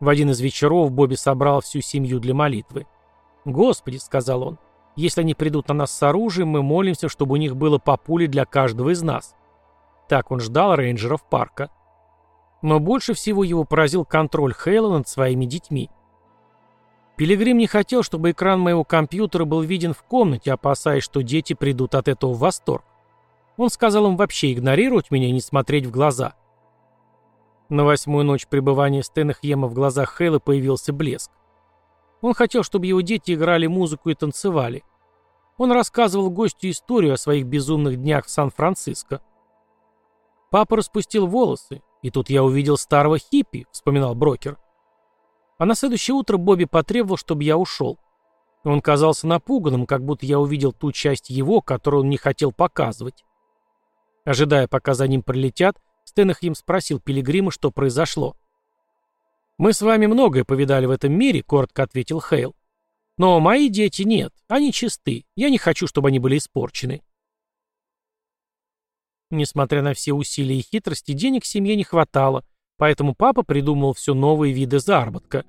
[SPEAKER 1] В один из вечеров Бобби собрал всю семью для молитвы. «Господи», — сказал он, — «если они придут на нас с оружием, мы молимся, чтобы у них было по пуле для каждого из нас». Так он ждал рейнджеров парка. Но больше всего его поразил контроль Хейла над своими детьми. Пилигрим не хотел, чтобы экран моего компьютера был виден в комнате, опасаясь, что дети придут от этого в восторг. Он сказал им вообще игнорировать меня и не смотреть в глаза. На восьмую ночь пребывания Стэнахьема в глазах Хейла появился блеск. Он хотел, чтобы его дети играли музыку и танцевали. Он рассказывал гостю историю о своих безумных днях в Сан-Франциско. Папа распустил волосы, и тут я увидел старого хиппи, вспоминал брокер. А на следующее утро Бобби потребовал, чтобы я ушел. Он казался напуганным, как будто я увидел ту часть его, которую он не хотел показывать. Ожидая, пока за ним прилетят, Стэнахим спросил Пилигрима, что произошло. «Мы с вами многое повидали в этом мире», — коротко ответил Хейл. «Но мои дети нет, они чисты. Я не хочу, чтобы они были испорчены». Несмотря на все усилия и хитрости, денег семье не хватало, поэтому папа придумал все новые виды заработка.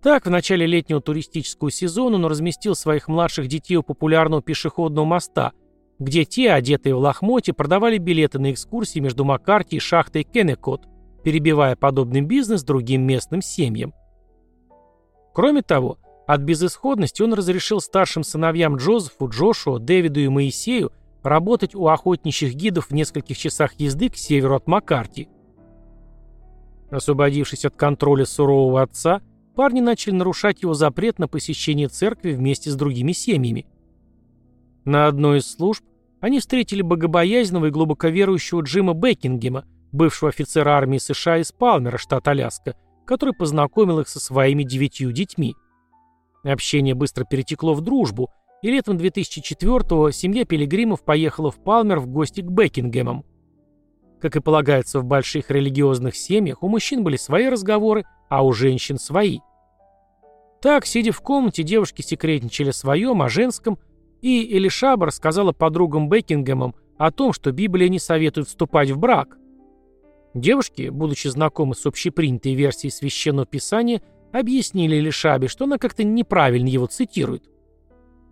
[SPEAKER 1] Так, в начале летнего туристического сезона он разместил своих младших детей у популярного пешеходного моста, где те, одетые в лохмотье, продавали билеты на экскурсии между Маккарти и шахтой Кеннекот, перебивая подобный бизнес другим местным семьям. Кроме того, от безысходности он разрешил старшим сыновьям Джозефу, Джошуа, Дэвиду и Моисею работать у охотничьих гидов в нескольких часах езды к северу от Маккарти. Освободившись от контроля сурового отца, парни начали нарушать его запрет на посещение церкви вместе с другими семьями. На одной из служб они встретили богобоязненного и глубоко верующего Джима Бекингема, бывшего офицера армии США из Палмера, штат Аляска, который познакомил их со своими девятью детьми. Общение быстро перетекло в дружбу, и летом 2004-го семья Пилигримов поехала в Палмер в гости к Бекингемам. Как и полагается в больших религиозных семьях, у мужчин были свои разговоры, а у женщин свои. Так, сидя в комнате, девушки секретничали о своем, о женском, и Элишаба рассказала подругам Бекингемам о том, что Библия не советует вступать в брак. Девушки, будучи знакомы с общепринятой версией Священного Писания, объяснили Элишабе, что она как-то неправильно его цитирует.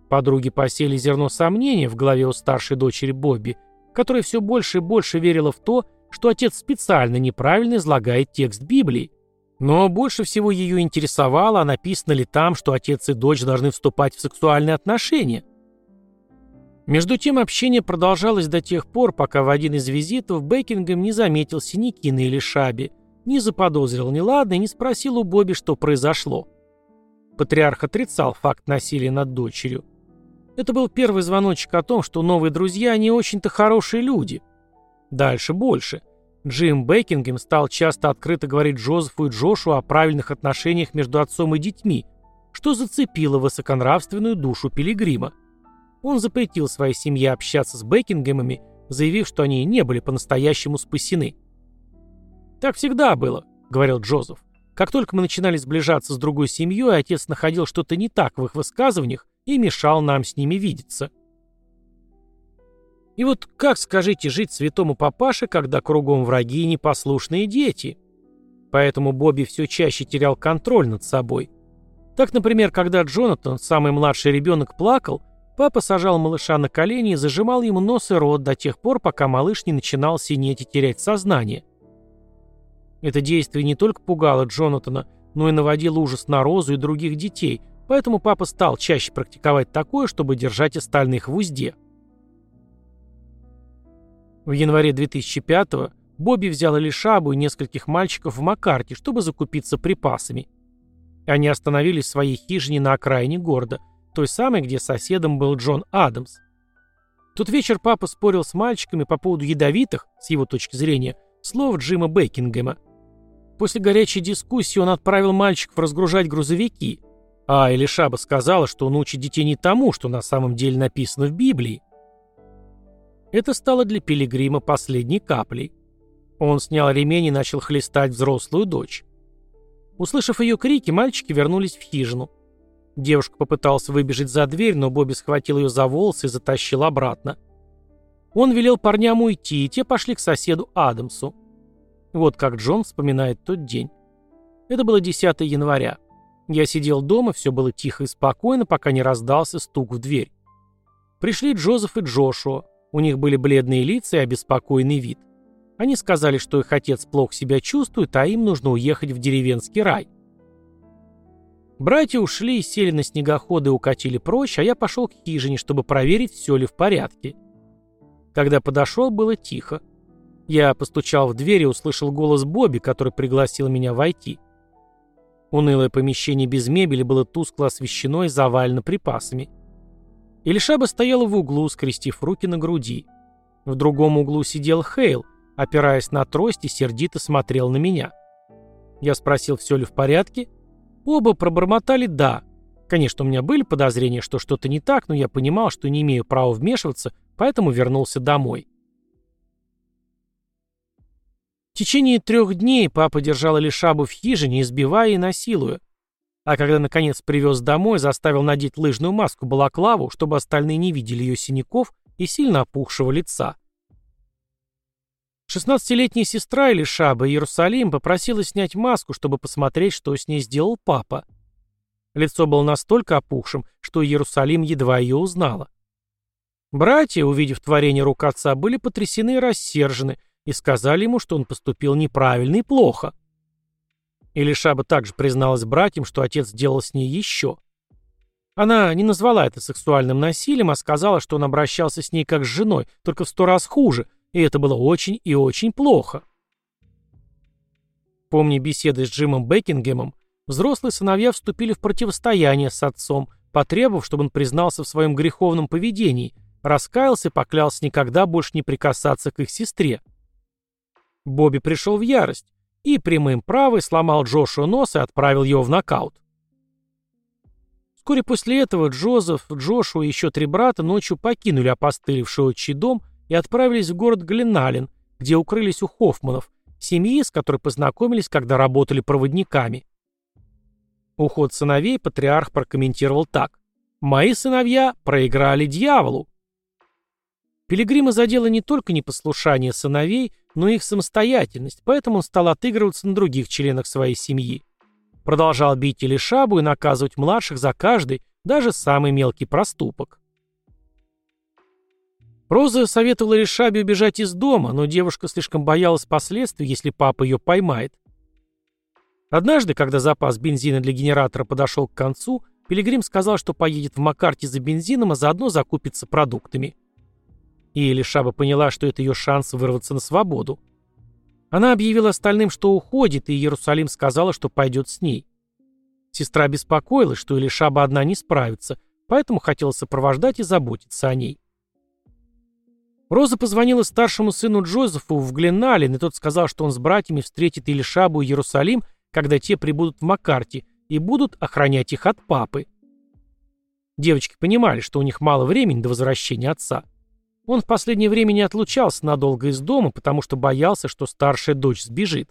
[SPEAKER 1] Подруги посели зерно сомнения в голове у старшей дочери Бобби, которая все больше и больше верила в то, что отец специально неправильно излагает текст Библии. Но больше всего ее интересовало, а написано ли там, что отец и дочь должны вступать в сексуальные отношения. Между тем общение продолжалось до тех пор, пока в один из визитов Бекингем не заметил синяки на Элишабе, не заподозрил неладно и не спросил у Бобби, что произошло. Патриарх отрицал факт насилия над дочерью. Это был первый звоночек о том, что новые друзья не очень-то хорошие люди. Дальше больше. Джим Бекингем стал часто открыто говорить Джозефу и Джошу о правильных отношениях между отцом и детьми, что зацепило высоконравственную душу Пилигрима. Он запретил своей семье общаться с Бекингемами, заявив, что они не были по-настоящему спасены. «Так всегда было», — говорил Джозеф. «Как только мы начинали сближаться с другой семьей, отец находил что-то не так в их высказываниях, и мешал нам с ними видеться. И вот как, скажите, жить святому папаше, когда кругом враги и непослушные дети? Поэтому Бобби все чаще терял контроль над собой. Так, например, когда Джонатан, самый младший ребенок, плакал, папа сажал малыша на колени и зажимал ему нос и рот до тех пор, пока малыш не начинал синеть и терять сознание. Это действие не только пугало Джонатана, но и наводило ужас на Розу и других детей – Поэтому папа стал чаще практиковать такое, чтобы держать остальных в узде. В январе 2005-го Бобби взял Элишабу и нескольких мальчиков в Макарте, чтобы закупиться припасами. Они остановились в своей хижине на окраине города, той самой, где соседом был Джон Адамс. Тот вечер папа спорил с мальчиками по поводу ядовитых, с его точки зрения, слов Джима Бейкингема. После горячей дискуссии он отправил мальчиков разгружать грузовики, а Элишаба сказала, что он учит детей не тому, что на самом деле написано в Библии. Это стало для Пилигрима последней каплей. Он снял ремень и начал хлестать взрослую дочь. Услышав ее крики, мальчики вернулись в хижину. Девушка попыталась выбежать за дверь, но Бобби схватил ее за волосы и затащил обратно. Он велел парням уйти, и те пошли к соседу Адамсу. Вот как Джон вспоминает тот день. Это было 10 января. Я сидел дома, все было тихо и спокойно, пока не раздался стук в дверь. Пришли Джозеф и Джошуа. У них были бледные лица и обеспокоенный вид. Они сказали, что их отец плохо себя чувствует, а им нужно уехать в деревенский рай. Братья ушли, сели на снегоходы и укатили прочь, а я пошел к хижине, чтобы проверить, все ли в порядке. Когда подошел, было тихо. Я постучал в дверь и услышал голос Бобби, который пригласил меня войти. Унылое помещение без мебели было тускло освещено и завалено припасами. Ильшаба стояла в углу, скрестив руки на груди. В другом углу сидел Хейл, опираясь на трость и сердито смотрел на меня. Я спросил, все ли в порядке. Оба пробормотали «да». Конечно, у меня были подозрения, что что-то не так, но я понимал, что не имею права вмешиваться, поэтому вернулся домой. В течение трех дней папа держал Элишабу в хижине, избивая и насилуя. А когда, наконец, привез домой, заставил надеть лыжную маску-балаклаву, чтобы остальные не видели ее синяков и сильно опухшего лица. Шестнадцатилетняя сестра Элишаба, Иерусалим, попросила снять маску, чтобы посмотреть, что с ней сделал папа. Лицо было настолько опухшим, что Иерусалим едва ее узнала. Братья, увидев творение рук отца, были потрясены и рассержены, и сказали ему, что он поступил неправильно и плохо. Илишаба также призналась братьям, что отец сделал с ней еще. Она не назвала это сексуальным насилием, а сказала, что он обращался с ней как с женой, только в сто раз хуже, и это было очень и очень плохо. Помня беседы с Джимом Бекингемом, взрослые сыновья вступили в противостояние с отцом, потребовав, чтобы он признался в своем греховном поведении, раскаялся и поклялся никогда больше не прикасаться к их сестре. Бобби пришел в ярость и прямым правой сломал Джошуа нос и отправил его в нокаут. Вскоре после этого Джозеф, Джошуа и еще три брата ночью покинули опостылевший отчий дом и отправились в город Гленален, где укрылись у Хоффманов, семьи, с которой познакомились, когда работали проводниками. Уход сыновей патриарх прокомментировал так. «Мои сыновья проиграли дьяволу». Пилигрима задело не только непослушание сыновей, но и их самостоятельность, поэтому он стал отыгрываться на других членах своей семьи. Продолжал бить или шабу и наказывать младших за каждый, даже самый мелкий проступок. Роза советовала Решабе убежать из дома, но девушка слишком боялась последствий, если папа ее поймает. Однажды, когда запас бензина для генератора подошел к концу, Пилигрим сказал, что поедет в Макарте за бензином, а заодно закупится продуктами. И Элишаба поняла, что это ее шанс вырваться на свободу. Она объявила остальным, что уходит, и Иерусалим сказала, что пойдет с ней. Сестра беспокоилась, что Элишаба одна не справится, поэтому хотела сопровождать и заботиться о ней. Роза позвонила старшему сыну Джозефу в Гленналин, и тот сказал, что он с братьями встретит Илишабу и Иерусалим, когда те прибудут в Макарте, и будут охранять их от папы. Девочки понимали, что у них мало времени до возвращения отца. Он в последнее время не отлучался надолго из дома, потому что боялся, что старшая дочь сбежит.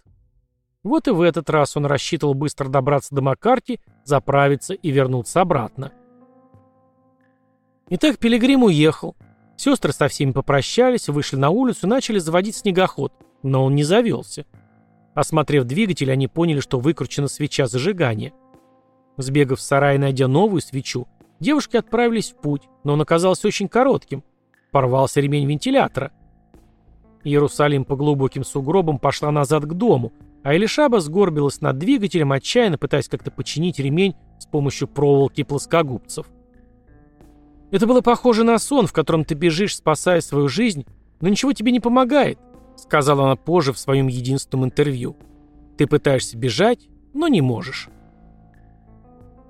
[SPEAKER 1] Вот и в этот раз он рассчитывал быстро добраться до Макарти, заправиться и вернуться обратно. Итак, Пилигрим уехал. Сестры со всеми попрощались, вышли на улицу и начали заводить снегоход, но он не завелся. Осмотрев двигатель, они поняли, что выкручена свеча зажигания. Сбегав в сарай и найдя новую свечу, девушки отправились в путь, но он оказался очень коротким – Порвался ремень вентилятора. Иерусалим по глубоким сугробам пошла назад к дому, а Элишаба сгорбилась над двигателем, отчаянно пытаясь как-то починить ремень с помощью проволоки плоскогубцев. Это было похоже на сон, в котором ты бежишь, спасая свою жизнь, но ничего тебе не помогает, сказала она позже в своем единственном интервью. Ты пытаешься бежать, но не можешь.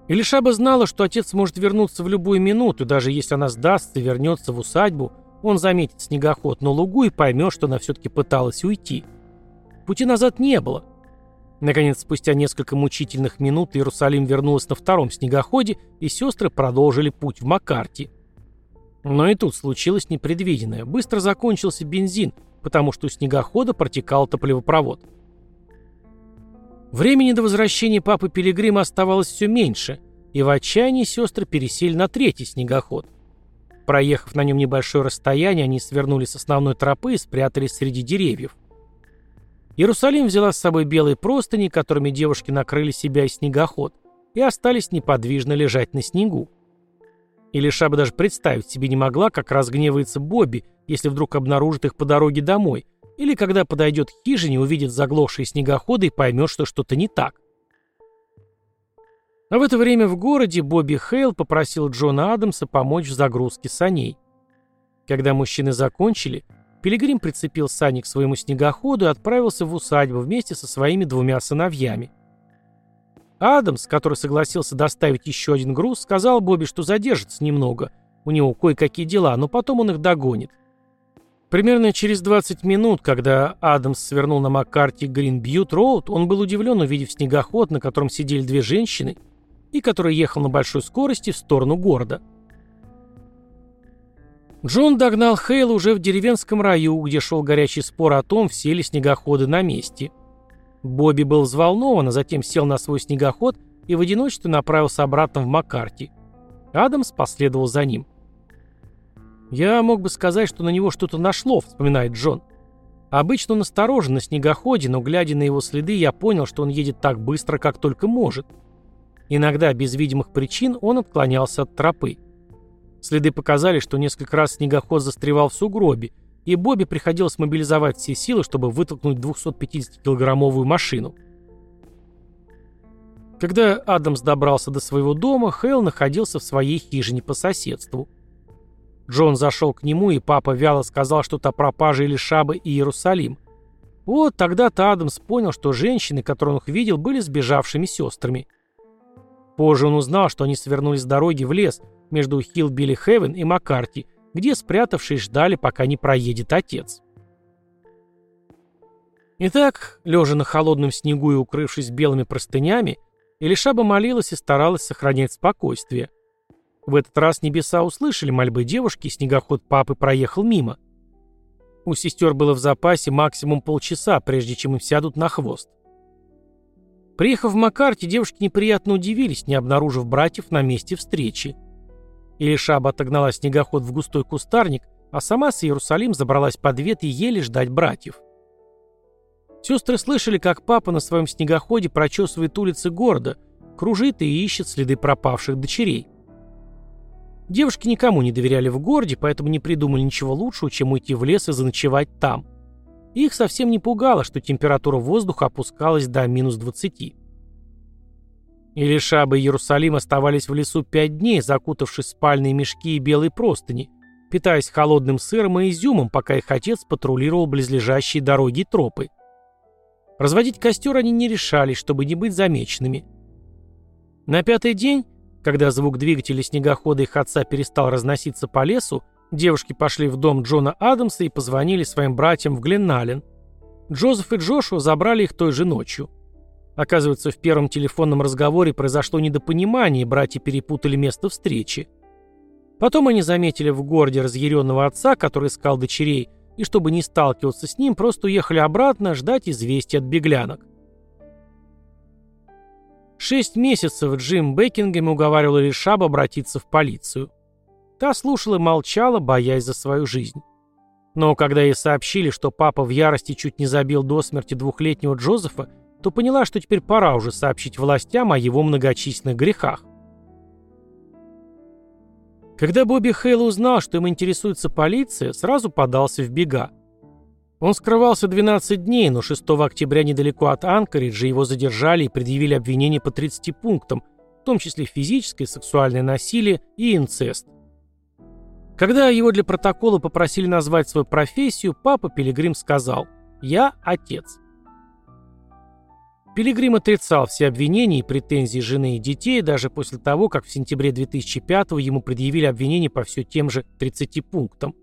[SPEAKER 1] Илишаба знала, что отец может вернуться в любую минуту, даже если она сдастся и вернется в усадьбу, он заметит снегоход на лугу и поймет, что она все-таки пыталась уйти. Пути назад не было. Наконец, спустя несколько мучительных минут Иерусалим вернулась на втором снегоходе, и сестры продолжили путь в Макарти. Но и тут случилось непредвиденное. Быстро закончился бензин, потому что у снегохода протекал топливопровод. Времени до возвращения папы Пилигрима оставалось все меньше, и в отчаянии сестры пересели на третий снегоход. Проехав на нем небольшое расстояние, они свернули с основной тропы и спрятались среди деревьев. Иерусалим взяла с собой белые простыни, которыми девушки накрыли себя и снегоход, и остались неподвижно лежать на снегу. Или Шаба даже представить себе не могла, как разгневается Бобби, если вдруг обнаружит их по дороге домой, или когда подойдет к хижине, увидит заглохшие снегоходы и поймет, что что-то не так. А в это время в городе Бобби Хейл попросил Джона Адамса помочь в загрузке саней. Когда мужчины закончили, Пилигрим прицепил сани к своему снегоходу и отправился в усадьбу вместе со своими двумя сыновьями. Адамс, который согласился доставить еще один груз, сказал Бобби, что задержится немного, у него кое-какие дела, но потом он их догонит. Примерно через 20 минут, когда Адамс свернул на Маккарти Грин Бьют Роуд, он был удивлен, увидев снегоход, на котором сидели две женщины, и который ехал на большой скорости в сторону города. Джон догнал Хейла уже в деревенском раю, где шел горячий спор о том, все ли снегоходы на месте. Бобби был взволнован, а затем сел на свой снегоход и в одиночестве направился обратно в Маккарти. Адамс последовал за ним. «Я мог бы сказать, что на него что-то нашло», — вспоминает Джон. Обычно он осторожен на снегоходе, но глядя на его следы, я понял, что он едет так быстро, как только может. Иногда, без видимых причин, он отклонялся от тропы. Следы показали, что несколько раз снегоход застревал в сугробе, и Бобби приходилось мобилизовать все силы, чтобы вытолкнуть 250-килограммовую машину. Когда Адамс добрался до своего дома, Хейл находился в своей хижине по соседству. Джон зашел к нему, и папа вяло сказал что-то о пропаже или Шабы и Иерусалим. Вот тогда-то Адамс понял, что женщины, которые он их видел, были сбежавшими сестрами. Позже он узнал, что они свернули с дороги в лес между Хилл-Билли Хевен и Маккарти, где спрятавшись ждали, пока не проедет отец. Итак, лежа на холодном снегу и укрывшись белыми простынями, Элишаба молилась и старалась сохранять спокойствие. В этот раз небеса услышали мольбы девушки, и снегоход папы проехал мимо. У сестер было в запасе максимум полчаса, прежде чем им сядут на хвост. Приехав в Макарте, девушки неприятно удивились, не обнаружив братьев на месте встречи. Илишаба отогнала снегоход в густой кустарник, а сама с Иерусалим забралась под вет и еле ждать братьев. Сестры слышали, как папа на своем снегоходе прочесывает улицы города, кружит и ищет следы пропавших дочерей. Девушки никому не доверяли в городе, поэтому не придумали ничего лучшего, чем уйти в лес и заночевать там – их совсем не пугало, что температура воздуха опускалась до минус 20. Илишаба и Иерусалим оставались в лесу пять дней, закутавшись в спальные мешки и белые простыни, питаясь холодным сыром и изюмом, пока их отец патрулировал близлежащие дороги и тропы. Разводить костер они не решались, чтобы не быть замеченными. На пятый день, когда звук двигателя снегохода их отца перестал разноситься по лесу, Девушки пошли в дом Джона Адамса и позвонили своим братьям в Гленнален. Джозеф и Джошуа забрали их той же ночью. Оказывается, в первом телефонном разговоре произошло недопонимание, и братья перепутали место встречи. Потом они заметили в городе разъяренного отца, который искал дочерей, и чтобы не сталкиваться с ним, просто уехали обратно ждать известий от беглянок. Шесть месяцев Джим Бекингем уговаривал Ришаба обратиться в полицию. Та слушала и молчала, боясь за свою жизнь. Но когда ей сообщили, что папа в ярости чуть не забил до смерти двухлетнего Джозефа, то поняла, что теперь пора уже сообщить властям о его многочисленных грехах. Когда Бобби Хейл узнал, что им интересуется полиция, сразу подался в бега. Он скрывался 12 дней, но 6 октября недалеко от Анкориджа его задержали и предъявили обвинения по 30 пунктам, в том числе физическое, сексуальное насилие и инцест. Когда его для протокола попросили назвать свою профессию, папа Пилигрим сказал «Я отец». Пилигрим отрицал все обвинения и претензии жены и детей, даже после того, как в сентябре 2005 ему предъявили обвинения по все тем же 30 пунктам.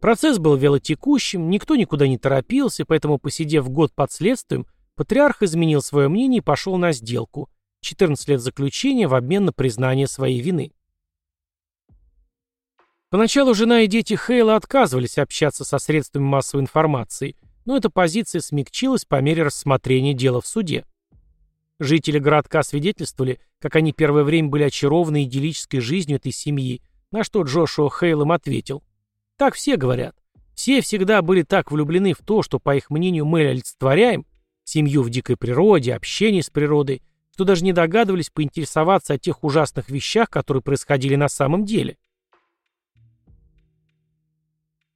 [SPEAKER 1] Процесс был велотекущим, никто никуда не торопился, поэтому, посидев год под следствием, патриарх изменил свое мнение и пошел на сделку – 14 лет заключения в обмен на признание своей вины. Поначалу жена и дети Хейла отказывались общаться со средствами массовой информации, но эта позиция смягчилась по мере рассмотрения дела в суде. Жители городка свидетельствовали, как они первое время были очарованы идиллической жизнью этой семьи, На что Джошуа Хейл им ответил. Так все говорят. Все всегда были так влюблены в то, что, по их мнению, мы олицетворяем, семью в дикой природе, общение с природой, что даже не догадывались поинтересоваться о тех ужасных вещах, которые происходили на самом деле.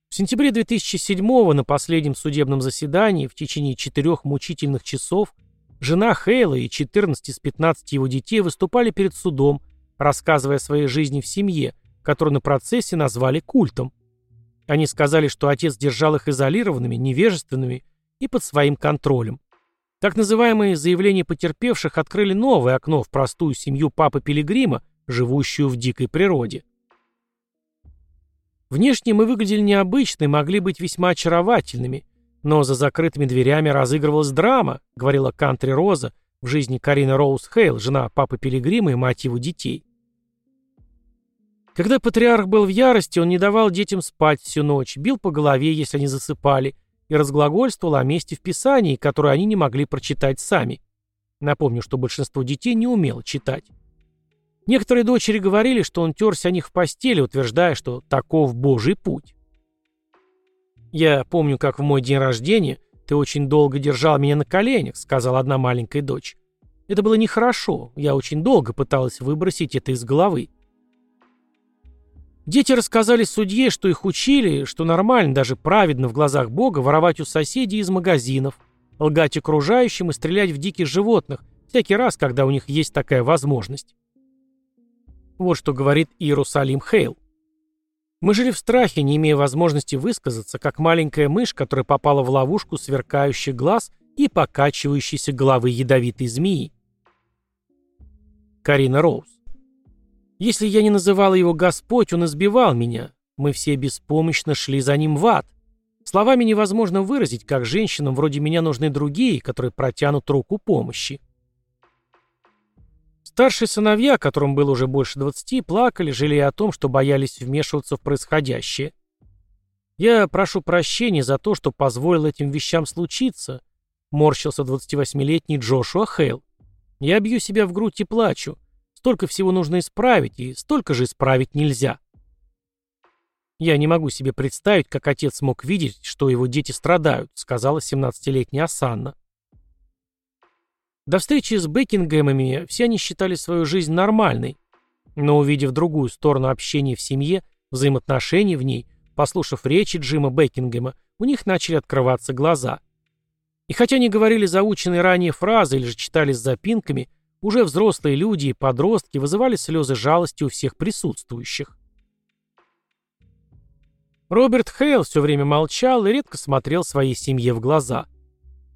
[SPEAKER 1] В сентябре 2007 на последнем судебном заседании в течение четырех мучительных часов жена Хейла и 14 из 15 его детей выступали перед судом, рассказывая о своей жизни в семье, которую на процессе назвали культом. Они сказали, что отец держал их изолированными, невежественными и под своим контролем. Так называемые заявления потерпевших открыли новое окно в простую семью папы Пилигрима, живущую в дикой природе. Внешне мы выглядели необычно и могли быть весьма очаровательными, но за закрытыми дверями разыгрывалась драма, говорила Кантри Роза в жизни Карины Роуз Хейл, жена папы Пилигрима и мать его детей. Когда патриарх был в ярости, он не давал детям спать всю ночь, бил по голове, если они засыпали, и разглагольствовал о месте в Писании, которое они не могли прочитать сами. Напомню, что большинство детей не умело читать. Некоторые дочери говорили, что он терся о них в постели, утверждая, что таков Божий путь. «Я помню, как в мой день рождения ты очень долго держал меня на коленях», сказала одна маленькая дочь. «Это было нехорошо, я очень долго пыталась выбросить это из головы». Дети рассказали судье, что их учили, что нормально, даже праведно в глазах Бога воровать у соседей из магазинов, лгать окружающим и стрелять в диких животных, всякий раз, когда у них есть такая возможность. Вот что говорит Иерусалим Хейл. Мы жили в страхе, не имея возможности высказаться, как маленькая мышь, которая попала в ловушку сверкающих глаз и покачивающейся головы ядовитой змеи. Карина Роуз. Если я не называла его Господь, он избивал меня. Мы все беспомощно шли за ним в ад. Словами невозможно выразить, как женщинам вроде меня нужны другие, которые протянут руку помощи. Старшие сыновья, которым было уже больше двадцати, плакали, жалея о том, что боялись вмешиваться в происходящее. «Я прошу прощения за то, что позволил этим вещам случиться», — морщился 28-летний Джошуа Хейл. «Я бью себя в грудь и плачу. Столько всего нужно исправить, и столько же исправить нельзя». «Я не могу себе представить, как отец мог видеть, что его дети страдают», — сказала 17-летняя Асанна. До встречи с Бекингемами все они считали свою жизнь нормальной, но увидев другую сторону общения в семье, взаимоотношений в ней, послушав речи Джима Бекингема, у них начали открываться глаза. И хотя они говорили заученные ранее фразы или же читали с запинками, уже взрослые люди и подростки вызывали слезы жалости у всех присутствующих. Роберт Хейл все время молчал и редко смотрел своей семье в глаза –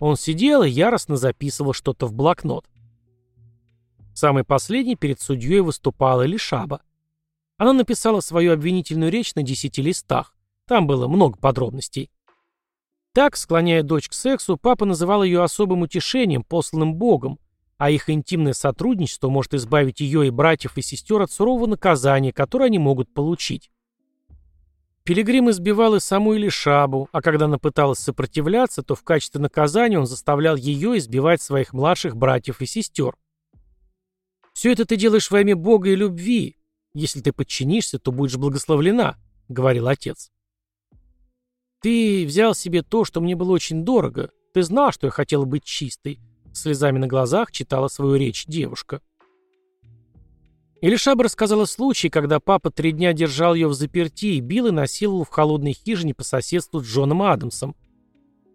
[SPEAKER 1] он сидел и яростно записывал что-то в блокнот. Самый последний перед судьей выступала Лишаба. Она написала свою обвинительную речь на десяти листах. Там было много подробностей. Так, склоняя дочь к сексу, папа называл ее особым утешением, посланным Богом, а их интимное сотрудничество может избавить ее и братьев и сестер от сурового наказания, которое они могут получить. Пилигрим избивал и саму Илишабу, а когда она пыталась сопротивляться, то в качестве наказания он заставлял ее избивать своих младших братьев и сестер. «Все это ты делаешь во имя Бога и любви. Если ты подчинишься, то будешь благословлена», — говорил отец. «Ты взял себе то, что мне было очень дорого. Ты знал, что я хотела быть чистой», — слезами на глазах читала свою речь девушка. Илишаба рассказала случай, когда папа три дня держал ее в заперти и бил и насиловал в холодной хижине по соседству с Джоном Адамсом.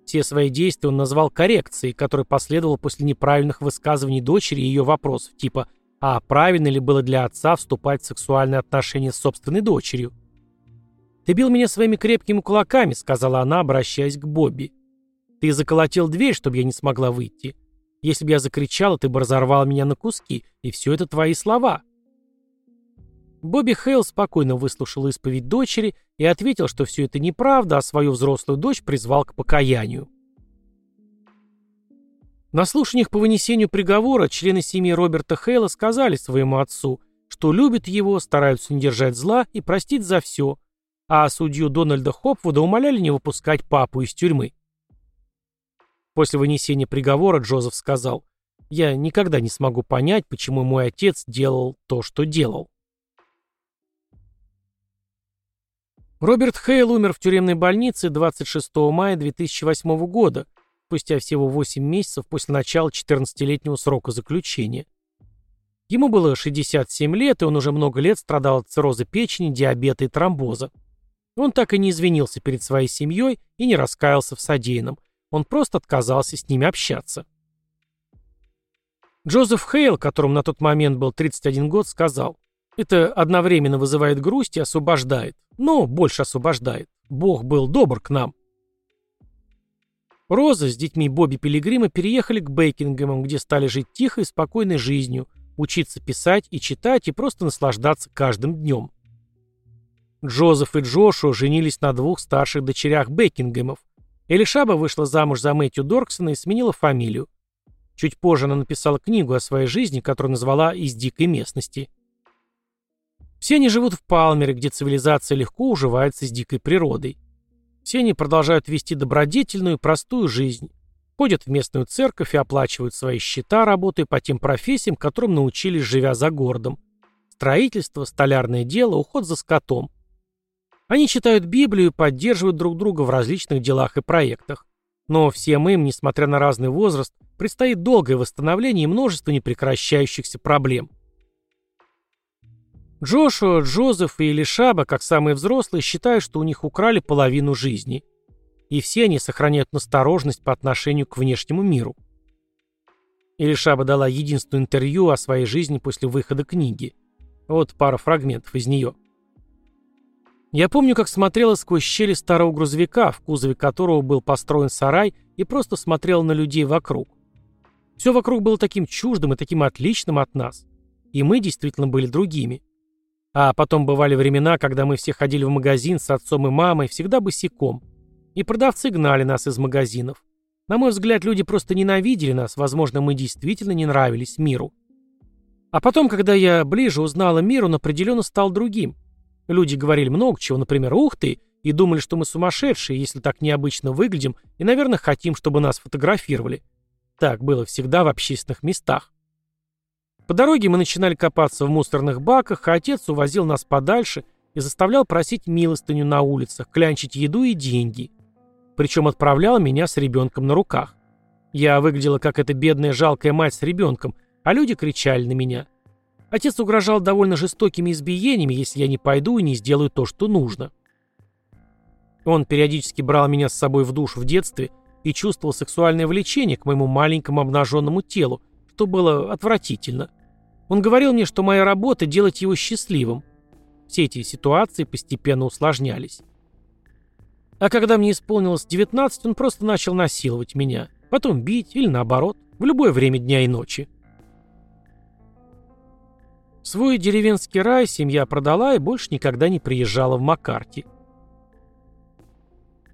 [SPEAKER 1] Все свои действия он назвал коррекцией, которая последовала после неправильных высказываний дочери и ее вопросов, типа «А правильно ли было для отца вступать в сексуальные отношения с собственной дочерью?» «Ты бил меня своими крепкими кулаками», — сказала она, обращаясь к Бобби. «Ты заколотил дверь, чтобы я не смогла выйти. Если бы я закричала, ты бы разорвал меня на куски, и все это твои слова». Бобби Хейл спокойно выслушал исповедь дочери и ответил, что все это неправда, а свою взрослую дочь призвал к покаянию. На слушаниях по вынесению приговора члены семьи Роберта Хейла сказали своему отцу, что любят его, стараются не держать зла и простить за все, а судью Дональда Хопвуда умоляли не выпускать папу из тюрьмы. После вынесения приговора Джозеф сказал, «Я никогда не смогу понять, почему мой отец делал то, что делал». Роберт Хейл умер в тюремной больнице 26 мая 2008 года, спустя всего 8 месяцев после начала 14-летнего срока заключения. Ему было 67 лет, и он уже много лет страдал от цирроза печени, диабета и тромбоза. Он так и не извинился перед своей семьей и не раскаялся в содеянном. Он просто отказался с ними общаться. Джозеф Хейл, которому на тот момент был 31 год, сказал, «Это одновременно вызывает грусть и освобождает. Но больше освобождает. Бог был добр к нам. Роза с детьми Бобби Пилигрима переехали к Бейкингемам, где стали жить тихой и спокойной жизнью, учиться писать и читать и просто наслаждаться каждым днем. Джозеф и Джошуа женились на двух старших дочерях Бекингемов. Элишаба вышла замуж за Мэтью Дорксона и сменила фамилию. Чуть позже она написала книгу о своей жизни, которую назвала «Из дикой местности». Все они живут в Палмере, где цивилизация легко уживается с дикой природой. Все они продолжают вести добродетельную и простую жизнь. Ходят в местную церковь и оплачивают свои счета, работая по тем профессиям, которым научились, живя за городом. Строительство, столярное дело, уход за скотом. Они читают Библию и поддерживают друг друга в различных делах и проектах. Но всем им, несмотря на разный возраст, предстоит долгое восстановление и множество непрекращающихся проблем. Джошуа, Джозеф и Элишаба, как самые взрослые, считают, что у них украли половину жизни. И все они сохраняют настороженность по отношению к внешнему миру. Элишаба дала единственное интервью о своей жизни после выхода книги. Вот пара фрагментов из нее. Я помню, как смотрела сквозь щели старого грузовика, в кузове которого был построен сарай, и просто смотрела на людей вокруг. Все вокруг было таким чуждым и таким отличным от нас. И мы действительно были другими. А потом бывали времена, когда мы все ходили в магазин с отцом и мамой, всегда босиком. И продавцы гнали нас из магазинов. На мой взгляд, люди просто ненавидели нас, возможно, мы действительно не нравились миру. А потом, когда я ближе узнала мир, он определенно стал другим. Люди говорили много чего, например, «Ух ты!» и думали, что мы сумасшедшие, если так необычно выглядим, и, наверное, хотим, чтобы нас фотографировали. Так было всегда в общественных местах. По дороге мы начинали копаться в мусорных баках, а отец увозил нас подальше и заставлял просить милостыню на улицах, клянчить еду и деньги. Причем отправлял меня с ребенком на руках. Я выглядела как эта бедная жалкая мать с ребенком, а люди кричали на меня. Отец угрожал довольно жестокими избиениями, если я не пойду и не сделаю то, что нужно. Он периодически брал меня с собой в душ в детстве и чувствовал сексуальное влечение к моему маленькому обнаженному телу, что было отвратительно. Он говорил мне, что моя работа — делать его счастливым. Все эти ситуации постепенно усложнялись. А когда мне исполнилось 19, он просто начал насиловать меня, потом бить или наоборот, в любое время дня и ночи. Свой деревенский рай семья продала и больше никогда не приезжала в Макарти.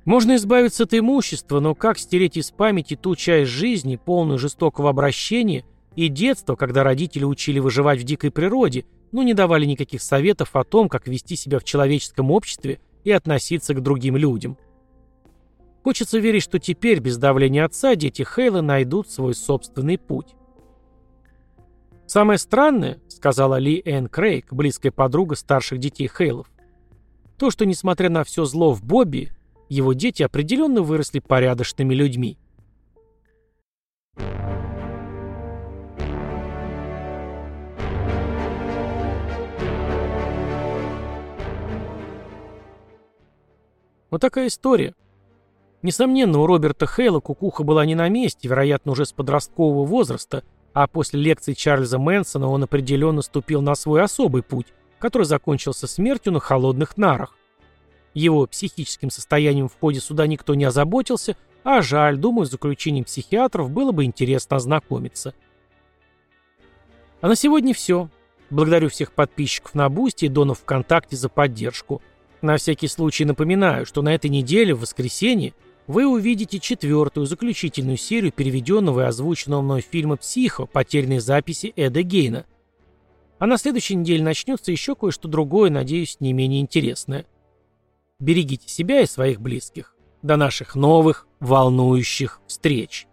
[SPEAKER 1] Можно избавиться от имущества, но как стереть из памяти ту часть жизни, полную жестокого обращения и детство, когда родители учили выживать в дикой природе, но не давали никаких советов о том, как вести себя в человеческом обществе и относиться к другим людям. Хочется верить, что теперь, без давления отца, дети Хейла найдут свой собственный путь. «Самое странное», — сказала Ли Энн Крейг, близкая подруга старших детей Хейлов, то, что, несмотря на все зло в Бобби, его дети определенно выросли порядочными людьми. Вот такая история. Несомненно, у Роберта Хейла кукуха была не на месте, вероятно, уже с подросткового возраста, а после лекции Чарльза Мэнсона он определенно ступил на свой особый путь, который закончился смертью на холодных нарах. Его психическим состоянием в ходе суда никто не озаботился, а жаль, думаю, с заключением психиатров было бы интересно ознакомиться. А на сегодня все. Благодарю всех подписчиков на Boosty и донов ВКонтакте за поддержку. На всякий случай напоминаю, что на этой неделе, в воскресенье, вы увидите четвертую, заключительную серию переведенного и озвученного мной фильма «Психо. Потерянные записи Эда Гейна». А на следующей неделе начнется еще кое-что другое, надеюсь, не менее интересное. Берегите себя и своих близких. До наших новых, волнующих встреч!